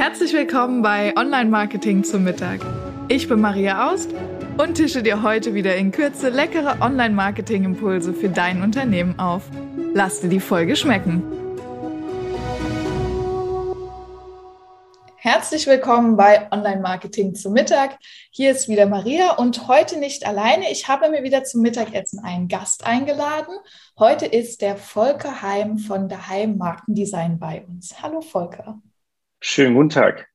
Herzlich willkommen bei Online Marketing zum Mittag. Ich bin Maria Aust und tische dir heute wieder in Kürze leckere Online Marketing Impulse für dein Unternehmen auf. Lass dir die Folge schmecken. Herzlich willkommen bei Online Marketing zum Mittag. Hier ist wieder Maria und heute nicht alleine. Ich habe mir wieder zum Mittagessen einen Gast eingeladen. Heute ist der Volker Heim von Daheim Markendesign bei uns. Hallo Volker. Schönen guten Tag.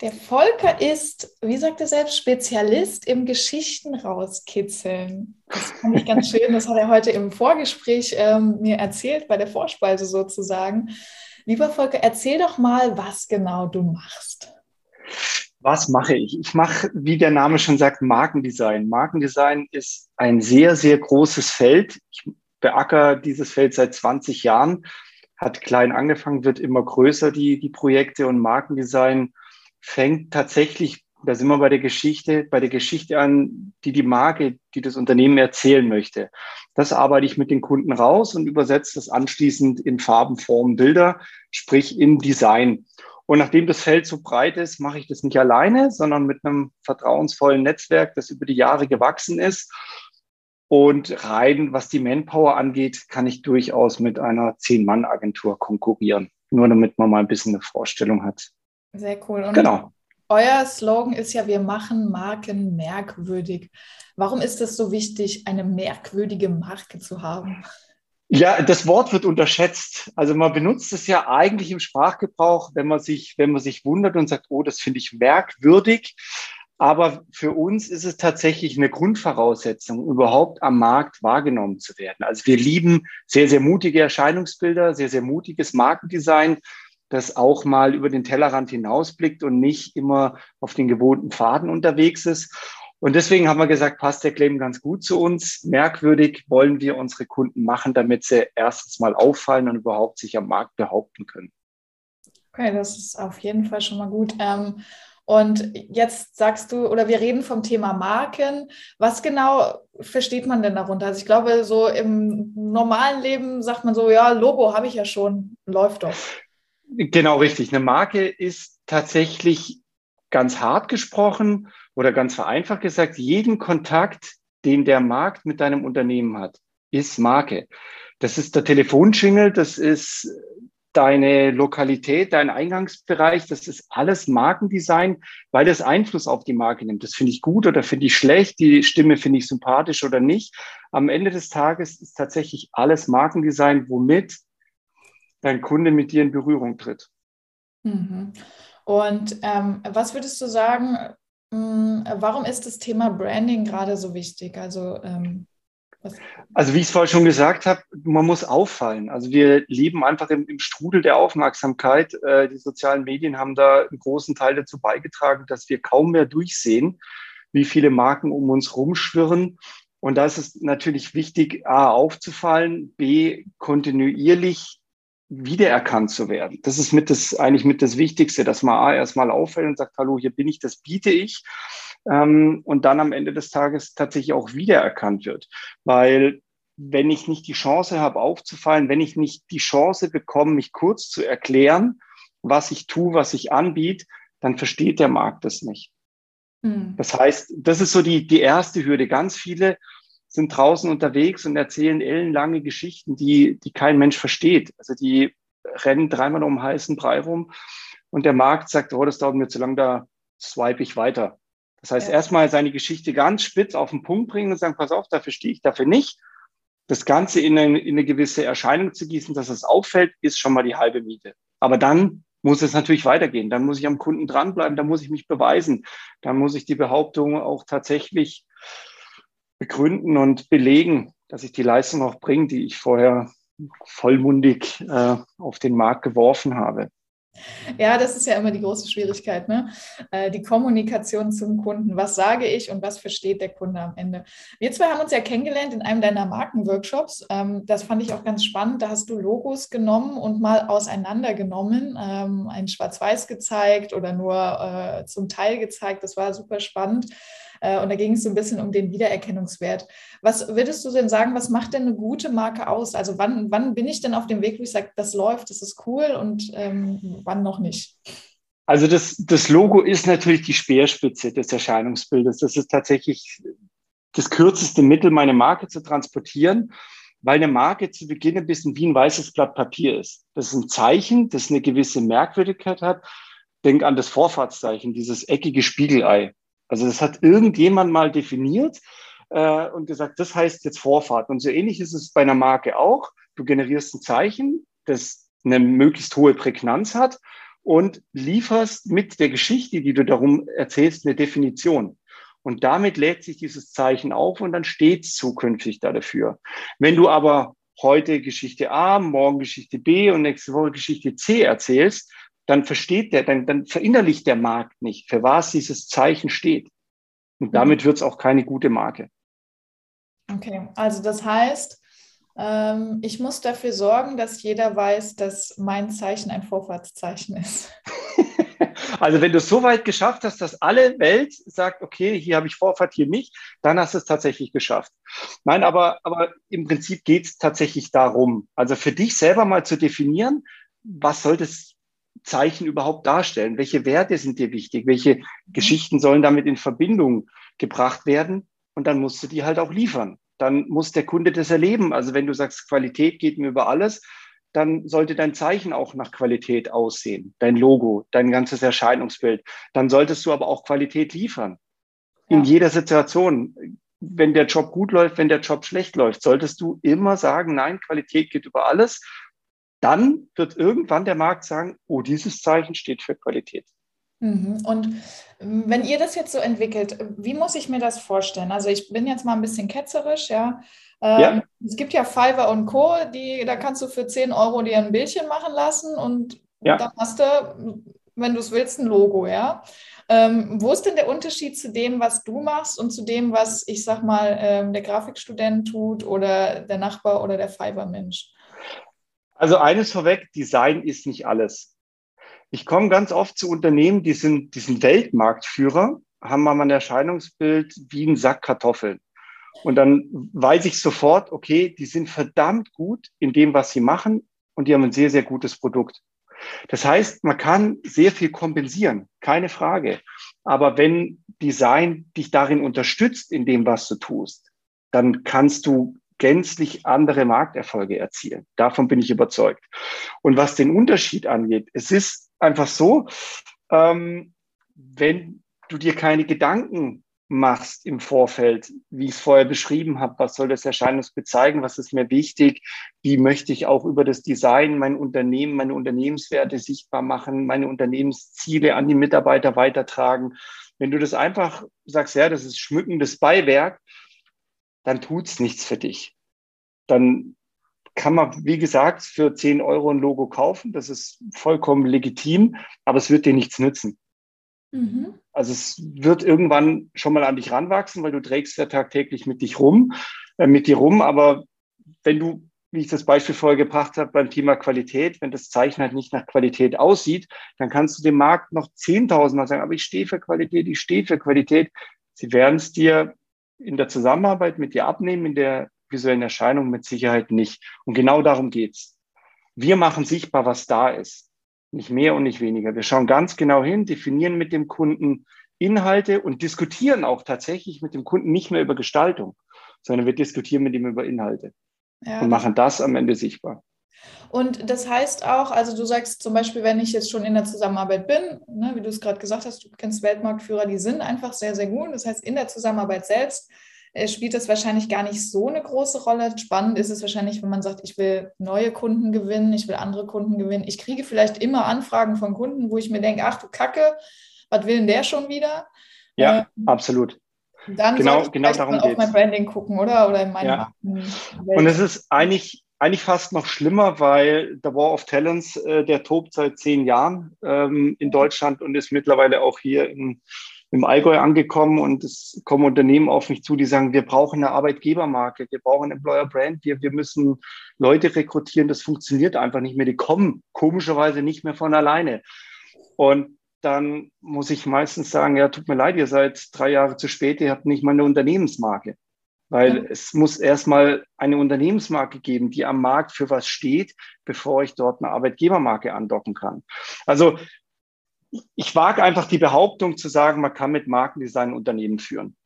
Der Volker ist, wie sagt er selbst, Spezialist im Geschichten rauskitzeln. Das fand ich ganz schön. Das hat er heute im Vorgespräch ähm, mir erzählt, bei der Vorspeise sozusagen. Lieber Volker, erzähl doch mal, was genau du machst. Was mache ich? Ich mache, wie der Name schon sagt, Markendesign. Markendesign ist ein sehr, sehr großes Feld. Ich beackere dieses Feld seit 20 Jahren hat klein angefangen, wird immer größer, die, die Projekte und Markendesign fängt tatsächlich, da sind wir bei der Geschichte, bei der Geschichte an, die die Marke, die das Unternehmen erzählen möchte. Das arbeite ich mit den Kunden raus und übersetze das anschließend in Farben, Formen, Bilder, sprich in Design. Und nachdem das Feld so breit ist, mache ich das nicht alleine, sondern mit einem vertrauensvollen Netzwerk, das über die Jahre gewachsen ist und rein, was die Manpower angeht, kann ich durchaus mit einer Zehn-Mann-Agentur konkurrieren. Nur damit man mal ein bisschen eine Vorstellung hat. Sehr cool. Und genau. Euer Slogan ist ja, wir machen Marken merkwürdig. Warum ist es so wichtig, eine merkwürdige Marke zu haben? Ja, das Wort wird unterschätzt. Also man benutzt es ja eigentlich im Sprachgebrauch, wenn man sich, wenn man sich wundert und sagt, oh, das finde ich merkwürdig. Aber für uns ist es tatsächlich eine Grundvoraussetzung, überhaupt am Markt wahrgenommen zu werden. Also wir lieben sehr, sehr mutige Erscheinungsbilder, sehr, sehr mutiges Markendesign, das auch mal über den Tellerrand hinausblickt und nicht immer auf den gewohnten Pfaden unterwegs ist. Und deswegen haben wir gesagt, passt der Claim ganz gut zu uns. Merkwürdig wollen wir unsere Kunden machen, damit sie erstens mal auffallen und überhaupt sich am Markt behaupten können. Okay, das ist auf jeden Fall schon mal gut. Ähm, und jetzt sagst du, oder wir reden vom Thema Marken. Was genau versteht man denn darunter? Also ich glaube, so im normalen Leben sagt man so, ja, Logo habe ich ja schon, läuft doch. Genau richtig. Eine Marke ist tatsächlich ganz hart gesprochen oder ganz vereinfacht gesagt, jeden Kontakt, den der Markt mit deinem Unternehmen hat, ist Marke. Das ist der Telefonschingel, das ist deine Lokalität, dein Eingangsbereich, das ist alles Markendesign, weil das Einfluss auf die Marke nimmt. Das finde ich gut oder finde ich schlecht, die Stimme finde ich sympathisch oder nicht. Am Ende des Tages ist tatsächlich alles Markendesign, womit dein Kunde mit dir in Berührung tritt. Mhm. Und ähm, was würdest du sagen, hm, warum ist das Thema Branding gerade so wichtig? Also ähm also wie ich es vorher schon gesagt habe, man muss auffallen. Also wir leben einfach im, im Strudel der Aufmerksamkeit. Äh, die sozialen Medien haben da einen großen Teil dazu beigetragen, dass wir kaum mehr durchsehen, wie viele Marken um uns rumschwirren. Und da ist es natürlich wichtig, A, aufzufallen, B, kontinuierlich wiedererkannt zu werden. Das ist mit das, eigentlich mit das Wichtigste, dass man A, erstmal auffällt und sagt, hallo, hier bin ich, das biete ich ähm, und dann am Ende des Tages tatsächlich auch wiedererkannt wird. Weil wenn ich nicht die Chance habe, aufzufallen, wenn ich nicht die Chance bekomme, mich kurz zu erklären, was ich tue, was ich anbiete, dann versteht der Markt das nicht. Mhm. Das heißt, das ist so die, die erste Hürde. Ganz viele sind draußen unterwegs und erzählen ellenlange Geschichten, die, die kein Mensch versteht. Also die rennen dreimal um heißen Brei rum und der Markt sagt, oh, das dauert mir zu lang, da swipe ich weiter. Das heißt, ja. erstmal seine Geschichte ganz spitz auf den Punkt bringen und sagen, pass auf, dafür stehe ich, dafür nicht. Das Ganze in eine, in eine gewisse Erscheinung zu gießen, dass es auffällt, ist schon mal die halbe Miete. Aber dann muss es natürlich weitergehen. Dann muss ich am Kunden dranbleiben, dann muss ich mich beweisen. Dann muss ich die Behauptung auch tatsächlich begründen und belegen, dass ich die Leistung auch bringe, die ich vorher vollmundig äh, auf den Markt geworfen habe. Ja, das ist ja immer die große Schwierigkeit, ne? Äh, die Kommunikation zum Kunden. Was sage ich und was versteht der Kunde am Ende? Wir zwei haben uns ja kennengelernt in einem deiner Markenworkshops. Ähm, das fand ich auch ganz spannend. Da hast du Logos genommen und mal auseinandergenommen, ähm, ein Schwarz-Weiß gezeigt oder nur äh, zum Teil gezeigt. Das war super spannend. Äh, und da ging es so ein bisschen um den Wiedererkennungswert. Was würdest du denn sagen, was macht denn eine gute Marke aus? Also wann, wann bin ich denn auf dem Weg, wo ich sage, das läuft, das ist cool und ähm, wann noch nicht? Also das, das Logo ist natürlich die Speerspitze des Erscheinungsbildes. Das ist tatsächlich das kürzeste Mittel, meine Marke zu transportieren, weil eine Marke zu Beginn ein bisschen wie ein weißes Blatt Papier ist. Das ist ein Zeichen, das eine gewisse Merkwürdigkeit hat. Denk an das Vorfahrtszeichen, dieses eckige Spiegelei. Also das hat irgendjemand mal definiert äh, und gesagt, das heißt jetzt Vorfahrt. Und so ähnlich ist es bei einer Marke auch. Du generierst ein Zeichen, das eine möglichst hohe Prägnanz hat und lieferst mit der Geschichte, die du darum erzählst, eine Definition. Und damit lädt sich dieses Zeichen auf und dann steht es zukünftig da dafür. Wenn du aber heute Geschichte A, morgen Geschichte B und nächste Woche Geschichte C erzählst, dann versteht der, dann, dann verinnerlicht der Markt nicht, für was dieses Zeichen steht. Und mhm. damit wird es auch keine gute Marke. Okay, also das heißt, ähm, ich muss dafür sorgen, dass jeder weiß, dass mein Zeichen ein Vorfahrtszeichen ist. also wenn du es so weit geschafft hast, dass alle Welt sagt, okay, hier habe ich Vorfahrt, hier nicht, dann hast du es tatsächlich geschafft. Nein, aber, aber im Prinzip geht es tatsächlich darum, also für dich selber mal zu definieren, was soll das Zeichen überhaupt darstellen? Welche Werte sind dir wichtig? Welche. Geschichten sollen damit in Verbindung gebracht werden? Und dann musst du die halt auch liefern dann muss der Kunde das erleben. Also wenn du sagst, Qualität geht mir über alles, dann sollte dein Zeichen auch nach Qualität aussehen, dein Logo, dein ganzes Erscheinungsbild. Dann solltest du aber auch Qualität liefern. Ja. In jeder Situation. Wenn der Job gut läuft, wenn der Job schlecht läuft, solltest du immer sagen, nein, Qualität geht über alles. Dann wird irgendwann der Markt sagen, oh, dieses Zeichen steht für Qualität. Mhm. Und wenn ihr das jetzt so entwickelt, wie muss ich mir das vorstellen? Also ich bin jetzt mal ein bisschen ketzerisch, ja. Ähm, ja. Es gibt ja Fiverr und Co., die, da kannst du für 10 Euro dir ein Bildchen machen lassen und ja. dann hast du, wenn du es willst, ein Logo, ja. Ähm, wo ist denn der Unterschied zu dem, was du machst und zu dem, was ich sag mal ähm, der Grafikstudent tut oder der Nachbar oder der Fiverr-Mensch? Also eines vorweg, Design ist nicht alles. Ich komme ganz oft zu Unternehmen, die sind, die sind Weltmarktführer, haben aber ein Erscheinungsbild wie ein Sack Kartoffeln. Und dann weiß ich sofort, okay, die sind verdammt gut in dem, was sie machen und die haben ein sehr, sehr gutes Produkt. Das heißt, man kann sehr viel kompensieren, keine Frage. Aber wenn Design dich darin unterstützt, in dem, was du tust, dann kannst du gänzlich andere Markterfolge erzielen. Davon bin ich überzeugt. Und was den Unterschied angeht, es ist einfach so, ähm, wenn du dir keine Gedanken machst im Vorfeld, wie ich es vorher beschrieben habe, was soll das Erscheinungsbild zeigen, was ist mir wichtig, wie möchte ich auch über das Design mein Unternehmen, meine Unternehmenswerte sichtbar machen, meine Unternehmensziele an die Mitarbeiter weitertragen. Wenn du das einfach sagst, ja, das ist schmückendes Beiwerk, dann tut es nichts für dich. Dann kann man, wie gesagt, für 10 Euro ein Logo kaufen. Das ist vollkommen legitim, aber es wird dir nichts nützen. Mhm. Also es wird irgendwann schon mal an dich ranwachsen, weil du trägst ja tagtäglich mit dich rum, äh, mit dir rum. Aber wenn du, wie ich das Beispiel vorher gebracht habe beim Thema Qualität, wenn das Zeichen halt nicht nach Qualität aussieht, dann kannst du dem Markt noch 10.000 Mal sagen, aber ich stehe für Qualität, ich stehe für Qualität. Sie werden es dir in der Zusammenarbeit mit dir abnehmen, in der visuellen Erscheinungen mit Sicherheit nicht. Und genau darum geht's. Wir machen sichtbar, was da ist. Nicht mehr und nicht weniger. Wir schauen ganz genau hin, definieren mit dem Kunden Inhalte und diskutieren auch tatsächlich mit dem Kunden nicht mehr über Gestaltung, sondern wir diskutieren mit ihm über Inhalte ja. und machen das am Ende sichtbar. Und das heißt auch, also du sagst zum Beispiel, wenn ich jetzt schon in der Zusammenarbeit bin, ne, wie du es gerade gesagt hast, du kennst Weltmarktführer, die sind einfach sehr, sehr gut. Das heißt, in der Zusammenarbeit selbst äh, spielt das wahrscheinlich gar nicht so eine große Rolle. Spannend ist es wahrscheinlich, wenn man sagt, ich will neue Kunden gewinnen, ich will andere Kunden gewinnen. Ich kriege vielleicht immer Anfragen von Kunden, wo ich mir denke, ach du Kacke, was will denn der schon wieder? Ja, ähm, absolut. Dann genau, genau darum auf mein Branding gucken, oder? Oder in meine ja. Und es ist eigentlich, eigentlich fast noch schlimmer, weil der War of Talents, äh, der tobt seit zehn Jahren ähm, in Deutschland und ist mittlerweile auch hier in, im Allgäu angekommen und es kommen Unternehmen auf mich zu, die sagen, wir brauchen eine Arbeitgebermarke, wir brauchen Employer Brand, wir, wir müssen Leute rekrutieren, das funktioniert einfach nicht mehr. Die kommen komischerweise nicht mehr von alleine. Und dann muss ich meistens sagen, ja, tut mir leid, ihr seid drei Jahre zu spät, ihr habt nicht mal eine Unternehmensmarke. Weil es muss erstmal eine Unternehmensmarke geben, die am Markt für was steht, bevor ich dort eine Arbeitgebermarke andocken kann. Also ich wage einfach die Behauptung zu sagen, man kann mit Markendesign Unternehmen führen.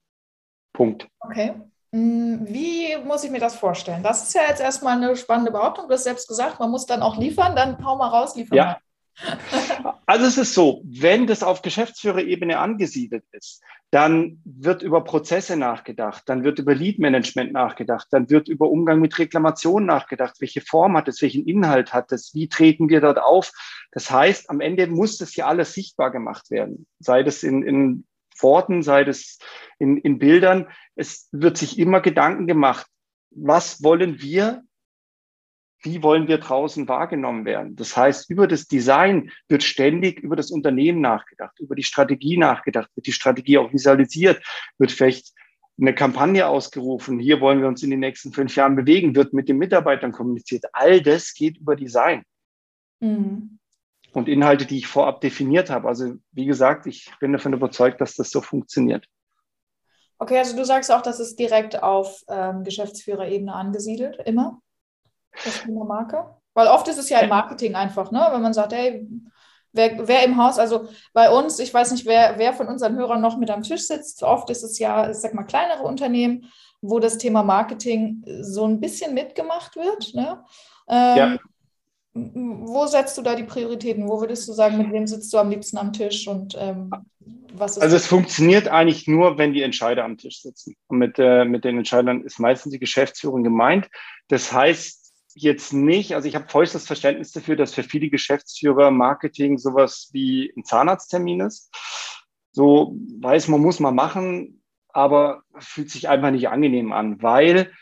Punkt. Okay. Hm, wie muss ich mir das vorstellen? Das ist ja jetzt erstmal eine spannende Behauptung. Du hast selbst gesagt, man muss dann auch liefern, dann hau mal raus, liefern. Ja. Also es ist so, wenn das auf Geschäftsführerebene angesiedelt ist, dann wird über Prozesse nachgedacht, dann wird über Lead-Management nachgedacht, dann wird über Umgang mit Reklamationen nachgedacht, welche Form hat es, welchen Inhalt hat es, wie treten wir dort auf. Das heißt, am Ende muss das ja alles sichtbar gemacht werden, sei das in, in Worten, sei das in, in Bildern. Es wird sich immer Gedanken gemacht, was wollen wir wie wollen wir draußen wahrgenommen werden? Das heißt, über das Design wird ständig über das Unternehmen nachgedacht, über die Strategie nachgedacht, wird die Strategie auch visualisiert, wird vielleicht eine Kampagne ausgerufen, hier wollen wir uns in den nächsten fünf Jahren bewegen, wird mit den Mitarbeitern kommuniziert. All das geht über Design. Mhm. Und Inhalte, die ich vorab definiert habe. Also wie gesagt, ich bin davon überzeugt, dass das so funktioniert. Okay, also du sagst auch, dass es direkt auf ähm, Geschäftsführerebene angesiedelt, immer? Das Thema Marke? Weil oft ist es ja im Marketing einfach, ne? wenn man sagt, hey, wer, wer im Haus, also bei uns, ich weiß nicht, wer, wer von unseren Hörern noch mit am Tisch sitzt, oft ist es ja, ich sag mal, kleinere Unternehmen, wo das Thema Marketing so ein bisschen mitgemacht wird. Ne? Ähm, ja. Wo setzt du da die Prioritäten? Wo würdest du sagen, mit wem sitzt du am liebsten am Tisch und ähm, was ist Also es funktioniert eigentlich nur, wenn die Entscheider am Tisch sitzen. Und mit, äh, mit den Entscheidern ist meistens die Geschäftsführung gemeint. Das heißt, jetzt nicht, also ich habe vollstes Verständnis dafür, dass für viele Geschäftsführer Marketing sowas wie ein Zahnarzttermin ist. So weiß man, muss man machen, aber fühlt sich einfach nicht angenehm an, weil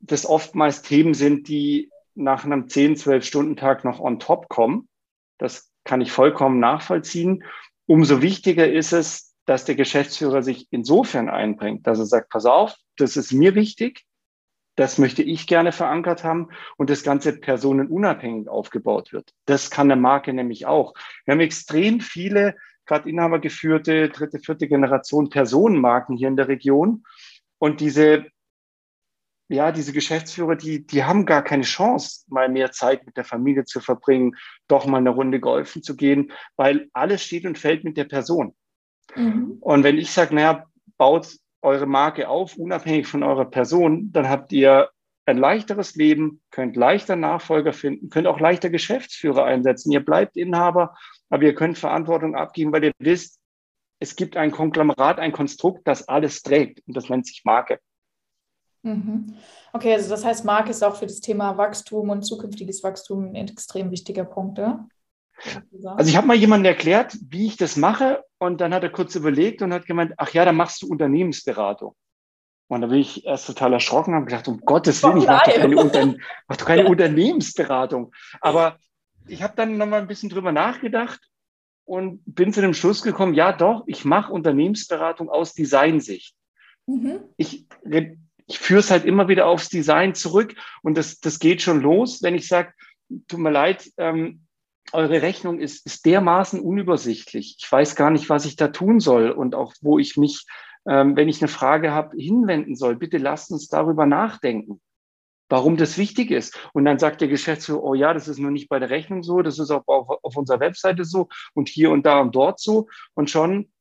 das oftmals Themen sind, die nach einem 10, 12 Stunden Tag noch on top kommen. Das kann ich vollkommen nachvollziehen. Umso wichtiger ist es, dass der Geschäftsführer sich insofern einbringt, dass er sagt, pass auf, das ist mir wichtig, das möchte ich gerne verankert haben und das Ganze personenunabhängig aufgebaut wird. Das kann eine Marke nämlich auch. Wir haben extrem viele, gerade inhabergeführte, dritte, vierte Generation Personenmarken hier in der Region. Und diese, ja, diese Geschäftsführer, die, die haben gar keine Chance, mal mehr Zeit mit der Familie zu verbringen, doch mal eine Runde golfen zu gehen, weil alles steht und fällt mit der Person. Mhm. Und wenn ich sage, naja, baut eure Marke auf, unabhängig von eurer Person, dann habt ihr ein leichteres Leben, könnt leichter Nachfolger finden, könnt auch leichter Geschäftsführer einsetzen. Ihr bleibt Inhaber, aber ihr könnt Verantwortung abgeben, weil ihr wisst, es gibt ein Konglomerat, ein Konstrukt, das alles trägt und das nennt sich Marke. Mhm. Okay, also das heißt, Marke ist auch für das Thema Wachstum und zukünftiges Wachstum ein extrem wichtiger Punkt. Ja? Also ich habe mal jemandem erklärt, wie ich das mache und dann hat er kurz überlegt und hat gemeint, ach ja, dann machst du Unternehmensberatung. Und da bin ich erst total erschrocken und habe gedacht, um Gottes Willen, ich mache doch, keine Unter mach doch keine Unternehmensberatung. Aber ich habe dann nochmal ein bisschen drüber nachgedacht und bin zu dem Schluss gekommen, ja doch, ich mache Unternehmensberatung aus Designsicht. Mhm. Ich, ich führe es halt immer wieder aufs Design zurück und das, das geht schon los, wenn ich sage, tut mir leid, ähm, eure Rechnung ist, ist dermaßen unübersichtlich. Ich weiß gar nicht, was ich da tun soll und auch wo ich mich, ähm, wenn ich eine Frage habe, hinwenden soll. Bitte lasst uns darüber nachdenken, warum das wichtig ist. Und dann sagt der Geschäftsführer, oh ja, das ist nur nicht bei der Rechnung so, das ist auch auf, auf unserer Webseite so und hier und da und dort so. Und schon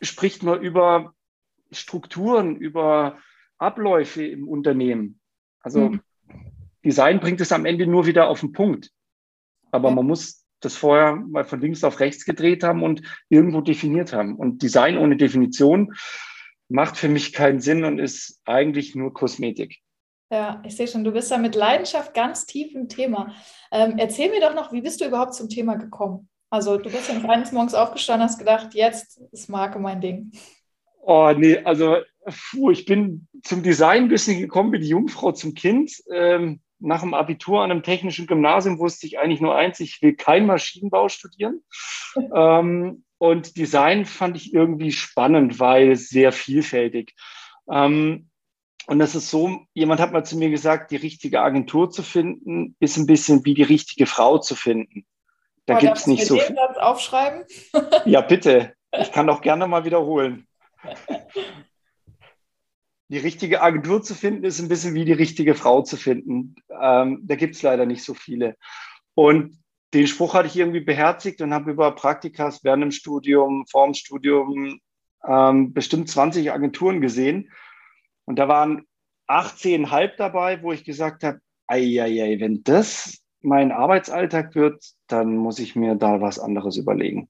spricht man über Strukturen, über Abläufe im Unternehmen. Also mhm. Design bringt es am Ende nur wieder auf den Punkt. Aber man muss das vorher mal von links auf rechts gedreht haben und irgendwo definiert haben. Und Design ohne Definition macht für mich keinen Sinn und ist eigentlich nur Kosmetik. Ja, ich sehe schon, du bist da mit Leidenschaft ganz tief im Thema. Ähm, erzähl mir doch noch, wie bist du überhaupt zum Thema gekommen? Also du bist ja eines Morgens aufgestanden, hast gedacht, jetzt ist Marke mein Ding. Oh nee, also puh, ich bin zum Design ein bisschen gekommen, wie die Jungfrau zum Kind. Ähm, nach dem Abitur an einem technischen Gymnasium wusste ich eigentlich nur eins, ich will kein Maschinenbau studieren. ähm, und Design fand ich irgendwie spannend, weil sehr vielfältig. Ähm, und das ist so, jemand hat mal zu mir gesagt, die richtige Agentur zu finden, ist ein bisschen wie die richtige Frau zu finden. Da gibt es nicht so viel. aufschreiben? ja, bitte. Ich kann doch gerne mal wiederholen. die richtige Agentur zu finden, ist ein bisschen wie die richtige Frau zu finden. Ähm, da gibt es leider nicht so viele. Und den Spruch hatte ich irgendwie beherzigt und habe über Praktikas während dem Studium, vor Studium ähm, bestimmt 20 Agenturen gesehen. Und da waren 18,5 dabei, wo ich gesagt habe, ei, wenn das mein Arbeitsalltag wird, dann muss ich mir da was anderes überlegen.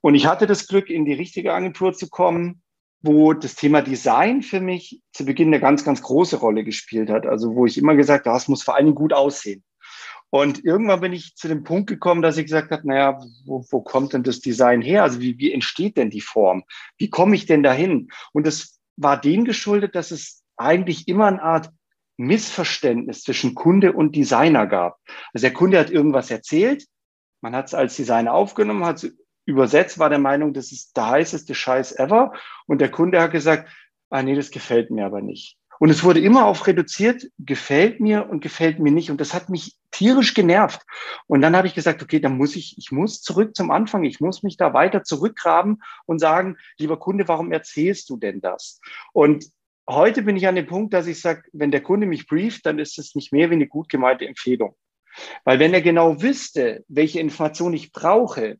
Und ich hatte das Glück, in die richtige Agentur zu kommen, wo das Thema Design für mich zu Beginn eine ganz, ganz große Rolle gespielt hat. Also wo ich immer gesagt habe, das muss vor allen Dingen gut aussehen. Und irgendwann bin ich zu dem Punkt gekommen, dass ich gesagt habe, naja, wo, wo kommt denn das Design her? Also wie, wie entsteht denn die Form? Wie komme ich denn dahin? Und das war dem geschuldet, dass es eigentlich immer eine Art Missverständnis zwischen Kunde und Designer gab. Also der Kunde hat irgendwas erzählt, man hat es als Designer aufgenommen, hat es übersetzt, war der Meinung, das ist der heißeste Scheiß ever. Und der Kunde hat gesagt, ah nee, das gefällt mir aber nicht. Und es wurde immer auf reduziert, gefällt mir und gefällt mir nicht. Und das hat mich tierisch genervt. Und dann habe ich gesagt, okay, dann muss ich, ich muss zurück zum Anfang. Ich muss mich da weiter zurückgraben und sagen, lieber Kunde, warum erzählst du denn das? Und heute bin ich an dem Punkt, dass ich sage, wenn der Kunde mich brieft, dann ist es nicht mehr wie eine gut gemeinte Empfehlung. Weil wenn er genau wüsste, welche Information ich brauche,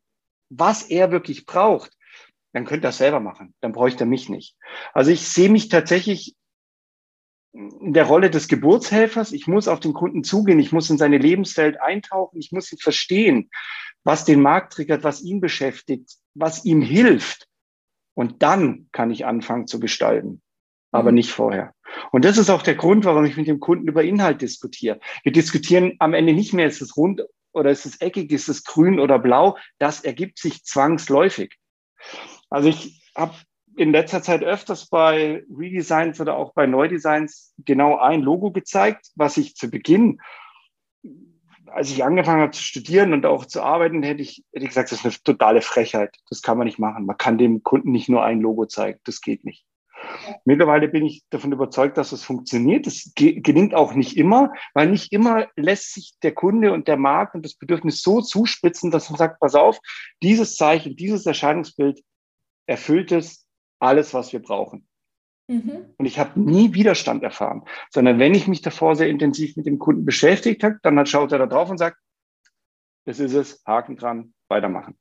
was er wirklich braucht, dann könnte er das selber machen. Dann bräuchte er mich nicht. Also ich sehe mich tatsächlich in der Rolle des Geburtshelfers. Ich muss auf den Kunden zugehen. Ich muss in seine Lebenswelt eintauchen. Ich muss ihn verstehen, was den Markt triggert, was ihn beschäftigt, was ihm hilft. Und dann kann ich anfangen zu gestalten, aber mhm. nicht vorher. Und das ist auch der Grund, warum ich mit dem Kunden über Inhalt diskutiere. Wir diskutieren am Ende nicht mehr, ist es rund oder ist es eckig, ist es grün oder blau. Das ergibt sich zwangsläufig. Also ich habe in letzter Zeit öfters bei Redesigns oder auch bei Neudesigns genau ein Logo gezeigt, was ich zu Beginn, als ich angefangen habe zu studieren und auch zu arbeiten, hätte ich, hätte ich gesagt, das ist eine totale Frechheit. Das kann man nicht machen. Man kann dem Kunden nicht nur ein Logo zeigen. Das geht nicht. Mittlerweile bin ich davon überzeugt, dass es funktioniert. Das gelingt auch nicht immer, weil nicht immer lässt sich der Kunde und der Markt und das Bedürfnis so zuspitzen, dass man sagt, pass auf, dieses Zeichen, dieses Erscheinungsbild erfüllt es alles, was wir brauchen. Mhm. Und ich habe nie Widerstand erfahren, sondern wenn ich mich davor sehr intensiv mit dem Kunden beschäftigt habe, dann schaut er da drauf und sagt, das ist es, Haken dran, weitermachen.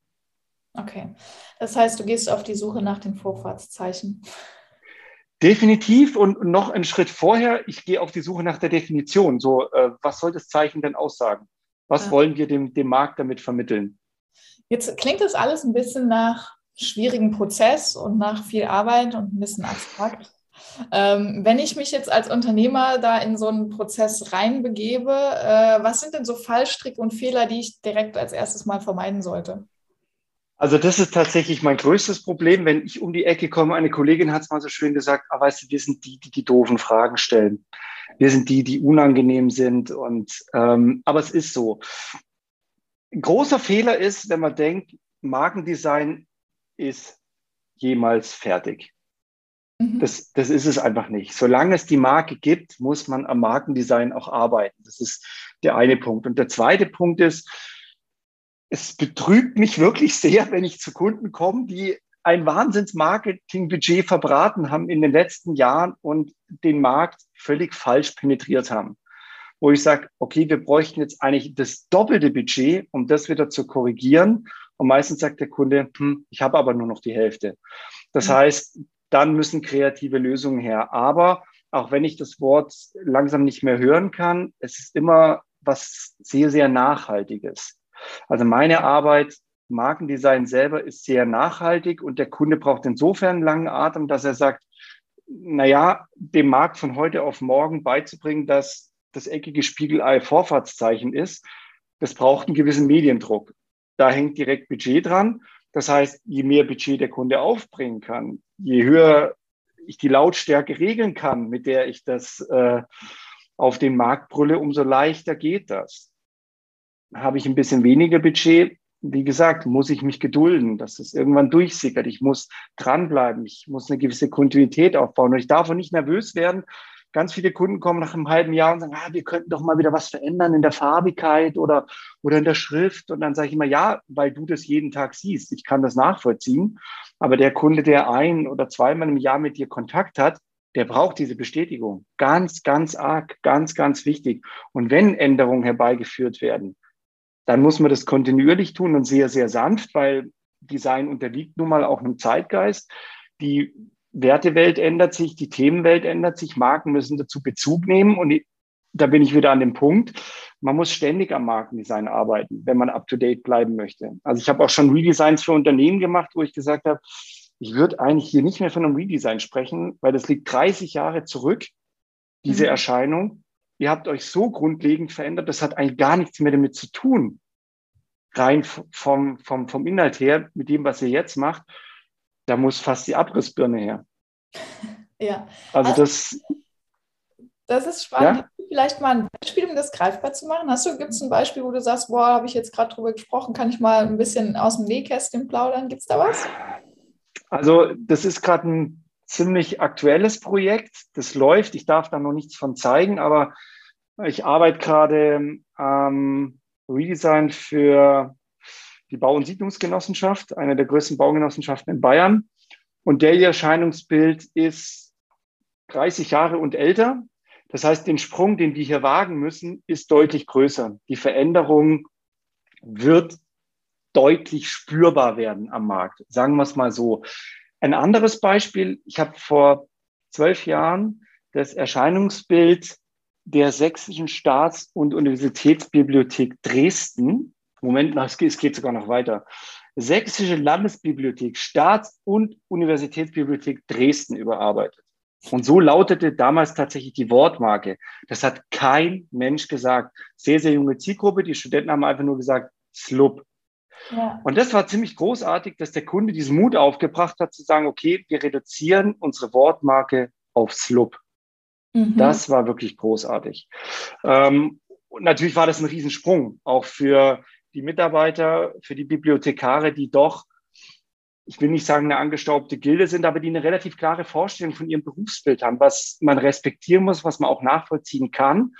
Okay. Das heißt, du gehst auf die Suche nach den Vorfahrtszeichen. Definitiv und noch einen Schritt vorher, ich gehe auf die Suche nach der Definition. So, äh, was soll das Zeichen denn aussagen? Was ja. wollen wir dem, dem Markt damit vermitteln? Jetzt klingt das alles ein bisschen nach schwierigen Prozess und nach viel Arbeit und ein bisschen abstrakt. Ähm, wenn ich mich jetzt als Unternehmer da in so einen Prozess reinbegebe, äh, was sind denn so Fallstricke und Fehler, die ich direkt als erstes mal vermeiden sollte? Also das ist tatsächlich mein größtes Problem, wenn ich um die Ecke komme. Eine Kollegin hat es mal so schön gesagt, ah, weißt du, wir sind die, die die doofen Fragen stellen. Wir sind die, die unangenehm sind. Und ähm, aber es ist so. Ein großer Fehler ist, wenn man denkt, Markendesign ist jemals fertig. Mhm. Das, das ist es einfach nicht. Solange es die Marke gibt, muss man am Markendesign auch arbeiten. Das ist der eine Punkt. Und der zweite Punkt ist, es betrübt mich wirklich sehr, wenn ich zu Kunden komme, die ein Wahnsinns-Marketing-Budget verbraten haben in den letzten Jahren und den Markt völlig falsch penetriert haben. Wo ich sage, okay, wir bräuchten jetzt eigentlich das doppelte Budget, um das wieder zu korrigieren. Und meistens sagt der Kunde, hm, ich habe aber nur noch die Hälfte. Das mhm. heißt, dann müssen kreative Lösungen her. Aber auch wenn ich das Wort langsam nicht mehr hören kann, es ist immer was sehr, sehr Nachhaltiges. Also meine Arbeit, Markendesign selber ist sehr nachhaltig und der Kunde braucht insofern einen langen Atem, dass er sagt, naja, dem Markt von heute auf morgen beizubringen, dass das eckige Spiegelei Vorfahrtszeichen ist, das braucht einen gewissen Mediendruck. Da hängt direkt Budget dran. Das heißt, je mehr Budget der Kunde aufbringen kann, je höher ich die Lautstärke regeln kann, mit der ich das äh, auf den Markt brülle, umso leichter geht das habe ich ein bisschen weniger Budget, wie gesagt, muss ich mich gedulden, dass es irgendwann durchsickert. Ich muss dranbleiben. Ich muss eine gewisse Kontinuität aufbauen. Und ich darf auch nicht nervös werden. Ganz viele Kunden kommen nach einem halben Jahr und sagen, ah, wir könnten doch mal wieder was verändern in der Farbigkeit oder, oder in der Schrift. Und dann sage ich immer, ja, weil du das jeden Tag siehst. Ich kann das nachvollziehen. Aber der Kunde, der ein oder zweimal im Jahr mit dir Kontakt hat, der braucht diese Bestätigung. Ganz, ganz arg, ganz, ganz wichtig. Und wenn Änderungen herbeigeführt werden, dann muss man das kontinuierlich tun und sehr, sehr sanft, weil Design unterliegt nun mal auch einem Zeitgeist. Die Wertewelt ändert sich, die Themenwelt ändert sich, Marken müssen dazu Bezug nehmen und da bin ich wieder an dem Punkt. Man muss ständig am Markendesign arbeiten, wenn man up-to-date bleiben möchte. Also ich habe auch schon Redesigns für Unternehmen gemacht, wo ich gesagt habe, ich würde eigentlich hier nicht mehr von einem Redesign sprechen, weil das liegt 30 Jahre zurück, diese mhm. Erscheinung. Ihr habt euch so grundlegend verändert, das hat eigentlich gar nichts mehr damit zu tun, rein vom, vom, vom Inhalt her, mit dem, was ihr jetzt macht. Da muss fast die Abrissbirne her. Ja. Also, also das. Das ist spannend. Ja? vielleicht mal ein Beispiel, um das greifbar zu machen? Hast du, gibt es ein Beispiel, wo du sagst, boah, habe ich jetzt gerade drüber gesprochen, kann ich mal ein bisschen aus dem Nähkästchen plaudern? Gibt es da was? Also, das ist gerade ein ziemlich aktuelles Projekt. Das läuft. Ich darf da noch nichts von zeigen, aber ich arbeite gerade am Redesign für die Bau- und Siedlungsgenossenschaft, eine der größten Baugenossenschaften in Bayern. Und der Erscheinungsbild ist 30 Jahre und älter. Das heißt, den Sprung, den wir hier wagen müssen, ist deutlich größer. Die Veränderung wird deutlich spürbar werden am Markt. Sagen wir es mal so. Ein anderes Beispiel, ich habe vor zwölf Jahren das Erscheinungsbild der Sächsischen Staats- und Universitätsbibliothek Dresden, Moment, es geht sogar noch weiter, Sächsische Landesbibliothek, Staats- und Universitätsbibliothek Dresden überarbeitet. Und so lautete damals tatsächlich die Wortmarke. Das hat kein Mensch gesagt. Sehr, sehr junge Zielgruppe. Die Studenten haben einfach nur gesagt, Slup. Ja. Und das war ziemlich großartig, dass der Kunde diesen Mut aufgebracht hat, zu sagen, okay, wir reduzieren unsere Wortmarke auf Slup. Mhm. Das war wirklich großartig. Ähm, und natürlich war das ein Riesensprung, auch für die Mitarbeiter, für die Bibliothekare, die doch ich will nicht sagen, eine angestaubte Gilde sind, aber die eine relativ klare Vorstellung von ihrem Berufsbild haben, was man respektieren muss, was man auch nachvollziehen kann.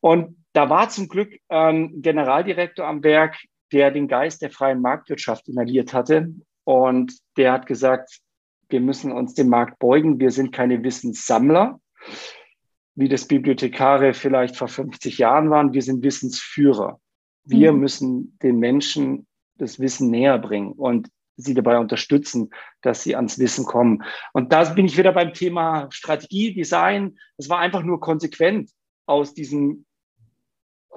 Und da war zum Glück ein Generaldirektor am Werk, der den Geist der freien Marktwirtschaft inhaliert hatte. Und der hat gesagt, wir müssen uns dem Markt beugen. Wir sind keine Wissenssammler, wie das Bibliothekare vielleicht vor 50 Jahren waren. Wir sind Wissensführer. Wir mhm. müssen den Menschen das Wissen näher bringen. Und sie dabei unterstützen, dass sie ans Wissen kommen. Und da bin ich wieder beim Thema Strategie, Design. Es war einfach nur konsequent aus diesem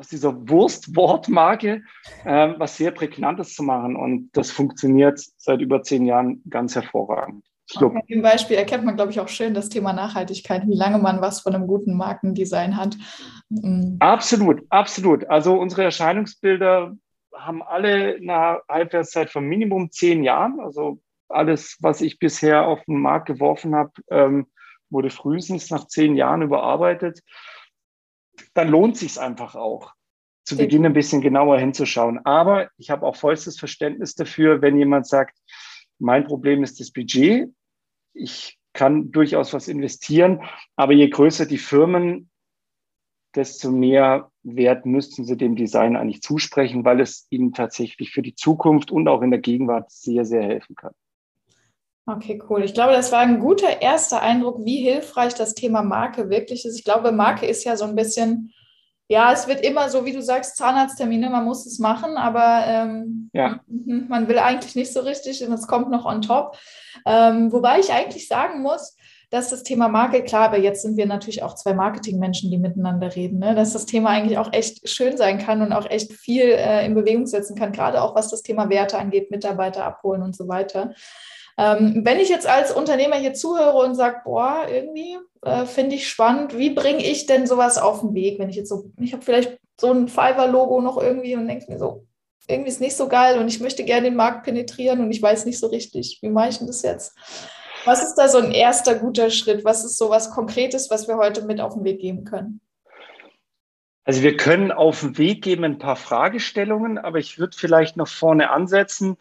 aus dieser Wurstwortmarke äh, was sehr Prägnantes zu machen. Und das funktioniert seit über zehn Jahren ganz hervorragend. Okay, Im Beispiel erkennt man, glaube ich, auch schön das Thema Nachhaltigkeit, wie lange man was von einem guten Markendesign hat. Mhm. Absolut, absolut. Also unsere Erscheinungsbilder haben alle eine Halbwertszeit von Minimum zehn Jahren. Also alles, was ich bisher auf den Markt geworfen habe, ähm, wurde frühestens nach zehn Jahren überarbeitet. Dann lohnt sich einfach auch, zu Beginn ein bisschen genauer hinzuschauen. Aber ich habe auch vollstes Verständnis dafür, wenn jemand sagt, mein Problem ist das Budget. Ich kann durchaus was investieren, aber je größer die Firmen, desto mehr Wert müssten sie dem Design eigentlich zusprechen, weil es ihnen tatsächlich für die Zukunft und auch in der Gegenwart sehr, sehr helfen kann. Okay, cool. Ich glaube, das war ein guter erster Eindruck, wie hilfreich das Thema Marke wirklich ist. Ich glaube, Marke ist ja so ein bisschen, ja, es wird immer so, wie du sagst, Zahnarzttermine, man muss es machen, aber ähm, ja. man will eigentlich nicht so richtig und es kommt noch on top. Ähm, wobei ich eigentlich sagen muss, dass das Thema Marke, klar, aber jetzt sind wir natürlich auch zwei Marketingmenschen, die miteinander reden, ne? dass das Thema eigentlich auch echt schön sein kann und auch echt viel äh, in Bewegung setzen kann, gerade auch was das Thema Werte angeht, Mitarbeiter abholen und so weiter. Ähm, wenn ich jetzt als Unternehmer hier zuhöre und sage, boah, irgendwie äh, finde ich spannend, wie bringe ich denn sowas auf den Weg, wenn ich jetzt so, ich habe vielleicht so ein Fiverr-Logo noch irgendwie und denke mir so, irgendwie ist nicht so geil und ich möchte gerne den Markt penetrieren und ich weiß nicht so richtig, wie mache ich denn das jetzt? Was ist da so ein erster guter Schritt? Was ist so was Konkretes, was wir heute mit auf den Weg geben können? Also wir können auf den Weg geben ein paar Fragestellungen, aber ich würde vielleicht noch vorne ansetzen.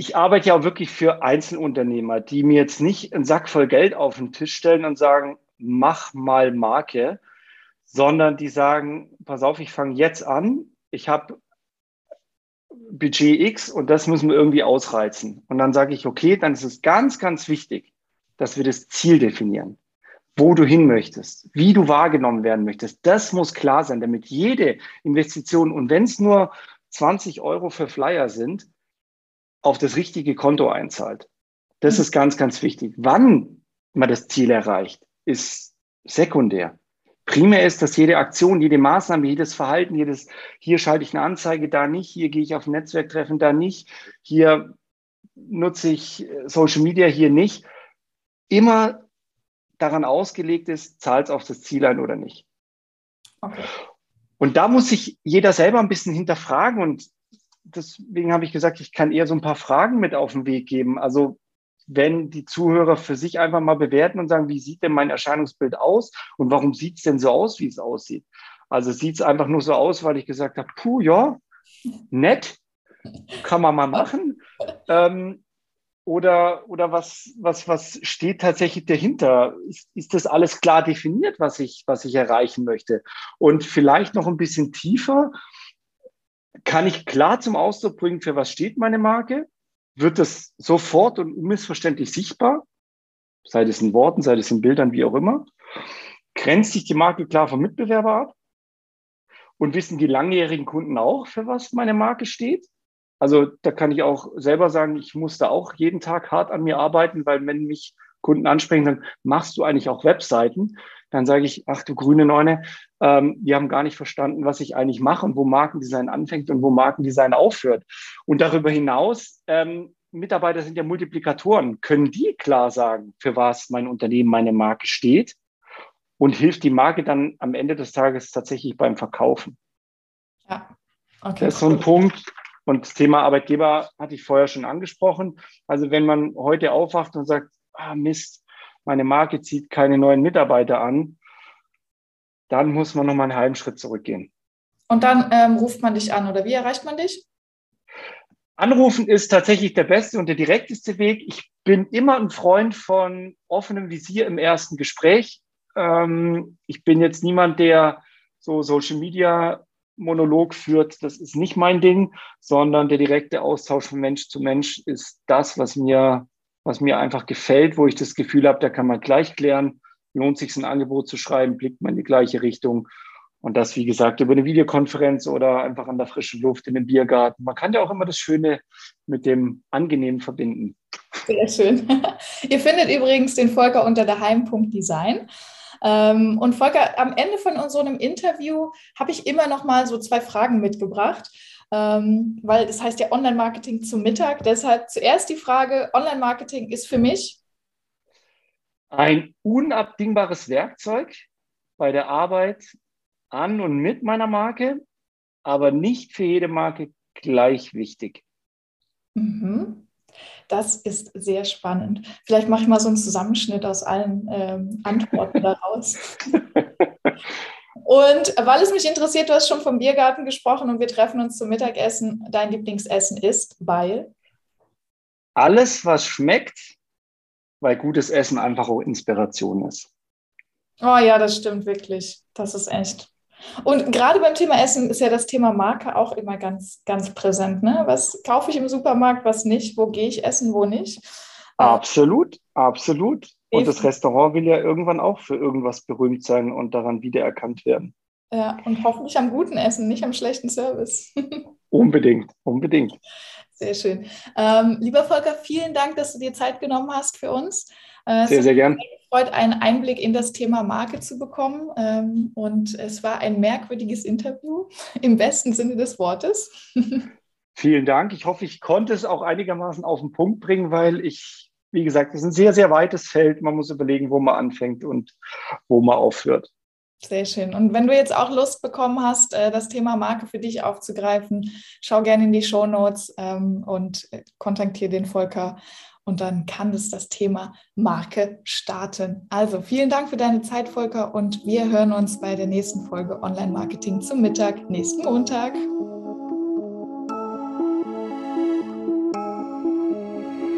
Ich arbeite ja auch wirklich für Einzelunternehmer, die mir jetzt nicht einen Sack voll Geld auf den Tisch stellen und sagen, mach mal Marke, sondern die sagen, pass auf, ich fange jetzt an. Ich habe Budget X und das müssen wir irgendwie ausreizen. Und dann sage ich, okay, dann ist es ganz, ganz wichtig, dass wir das Ziel definieren. wo du hin möchtest, wie du wahrgenommen werden möchtest. Das muss klar sein, damit jede Investition, und wenn es nur 20 Euro für Flyer sind, auf das richtige Konto einzahlt. Das mhm. ist ganz, ganz wichtig. Wann man das Ziel erreicht, ist sekundär. Primär ist, dass jede Aktion, jede Maßnahme, jedes Verhalten, jedes, hier schalte ich eine Anzeige, da nicht, hier gehe ich auf ein Netzwerktreffen, da nicht, hier nutze ich Social Media, hier nicht, immer daran ausgelegt ist, zahlt es auf das Ziel ein oder nicht. Okay. Und da muss sich jeder selber ein bisschen hinterfragen und deswegen habe ich gesagt, ich kann eher so ein paar Fragen mit auf den Weg geben. Also wenn die Zuhörer für sich einfach mal bewerten und sagen, wie sieht denn mein Erscheinungsbild aus und warum sieht es denn so aus, wie es aussieht? Also sieht es einfach nur so aus, weil ich gesagt habe, puh, ja, nett, kann man mal machen. Ähm, oder, oder was, was, was steht tatsächlich dahinter? Ist, ist das alles klar definiert, was ich, was ich erreichen möchte? Und vielleicht noch ein bisschen tiefer, kann ich klar zum Ausdruck bringen, für was steht meine Marke? wird das sofort und unmissverständlich sichtbar, sei es in Worten, sei es in Bildern, wie auch immer. Grenzt sich die Marke klar vom Mitbewerber ab? Und wissen die langjährigen Kunden auch, für was meine Marke steht? Also da kann ich auch selber sagen, ich muss da auch jeden Tag hart an mir arbeiten, weil wenn mich Kunden ansprechen, dann machst du eigentlich auch Webseiten? Dann sage ich, ach du grüne Neune, ähm, die haben gar nicht verstanden, was ich eigentlich mache und wo Markendesign anfängt und wo Markendesign aufhört. Und darüber hinaus, ähm, Mitarbeiter sind ja Multiplikatoren. Können die klar sagen, für was mein Unternehmen, meine Marke steht? Und hilft die Marke dann am Ende des Tages tatsächlich beim Verkaufen? Ja, okay. Das ist so ein Punkt. Und das Thema Arbeitgeber hatte ich vorher schon angesprochen. Also wenn man heute aufwacht und sagt, ah Mist, meine Marke zieht keine neuen Mitarbeiter an, dann muss man nochmal einen halben Schritt zurückgehen. Und dann ähm, ruft man dich an oder wie erreicht man dich? Anrufen ist tatsächlich der beste und der direkteste Weg. Ich bin immer ein Freund von offenem Visier im ersten Gespräch. Ähm, ich bin jetzt niemand, der so Social Media Monolog führt. Das ist nicht mein Ding, sondern der direkte Austausch von Mensch zu Mensch ist das, was mir was mir einfach gefällt, wo ich das Gefühl habe, da kann man gleich klären, lohnt sich ein Angebot zu schreiben, blickt man in die gleiche Richtung. Und das, wie gesagt, über eine Videokonferenz oder einfach an der frischen Luft in einem Biergarten. Man kann ja auch immer das Schöne mit dem Angenehmen verbinden. Sehr schön. Ihr findet übrigens den Volker unter daheim.design. Ähm, und Volker, am Ende von unserem Interview habe ich immer noch mal so zwei Fragen mitgebracht ähm, weil das heißt ja Online-Marketing zum Mittag. Deshalb zuerst die Frage, Online-Marketing ist für mich ein unabdingbares Werkzeug bei der Arbeit an und mit meiner Marke, aber nicht für jede Marke gleich wichtig. Mhm. Das ist sehr spannend. Vielleicht mache ich mal so einen Zusammenschnitt aus allen ähm, Antworten daraus. Und weil es mich interessiert, du hast schon vom Biergarten gesprochen und wir treffen uns zum Mittagessen. Dein Lieblingsessen ist, weil? Alles, was schmeckt, weil gutes Essen einfach auch Inspiration ist. Oh ja, das stimmt wirklich. Das ist echt. Und gerade beim Thema Essen ist ja das Thema Marke auch immer ganz, ganz präsent. Ne? Was kaufe ich im Supermarkt, was nicht? Wo gehe ich essen, wo nicht? Absolut, absolut. Und das Restaurant will ja irgendwann auch für irgendwas berühmt sein und daran wiedererkannt werden. Ja, und hoffentlich am guten Essen, nicht am schlechten Service. unbedingt, unbedingt. Sehr schön. Ähm, lieber Volker, vielen Dank, dass du dir Zeit genommen hast für uns. Äh, sehr, sehr gern. Freut, einen Einblick in das Thema Marke zu bekommen. Ähm, und es war ein merkwürdiges Interview im besten Sinne des Wortes. Vielen Dank. Ich hoffe, ich konnte es auch einigermaßen auf den Punkt bringen, weil ich wie gesagt, es ist ein sehr, sehr weites Feld. Man muss überlegen, wo man anfängt und wo man aufhört. Sehr schön. Und wenn du jetzt auch Lust bekommen hast, äh, das Thema Marke für dich aufzugreifen, schau gerne in die Show Notes ähm, und äh, kontaktiere den Volker. Und dann kann es das Thema Marke starten. Also vielen Dank für deine Zeit, Volker. Und wir hören uns bei der nächsten Folge Online Marketing zum Mittag, nächsten Montag.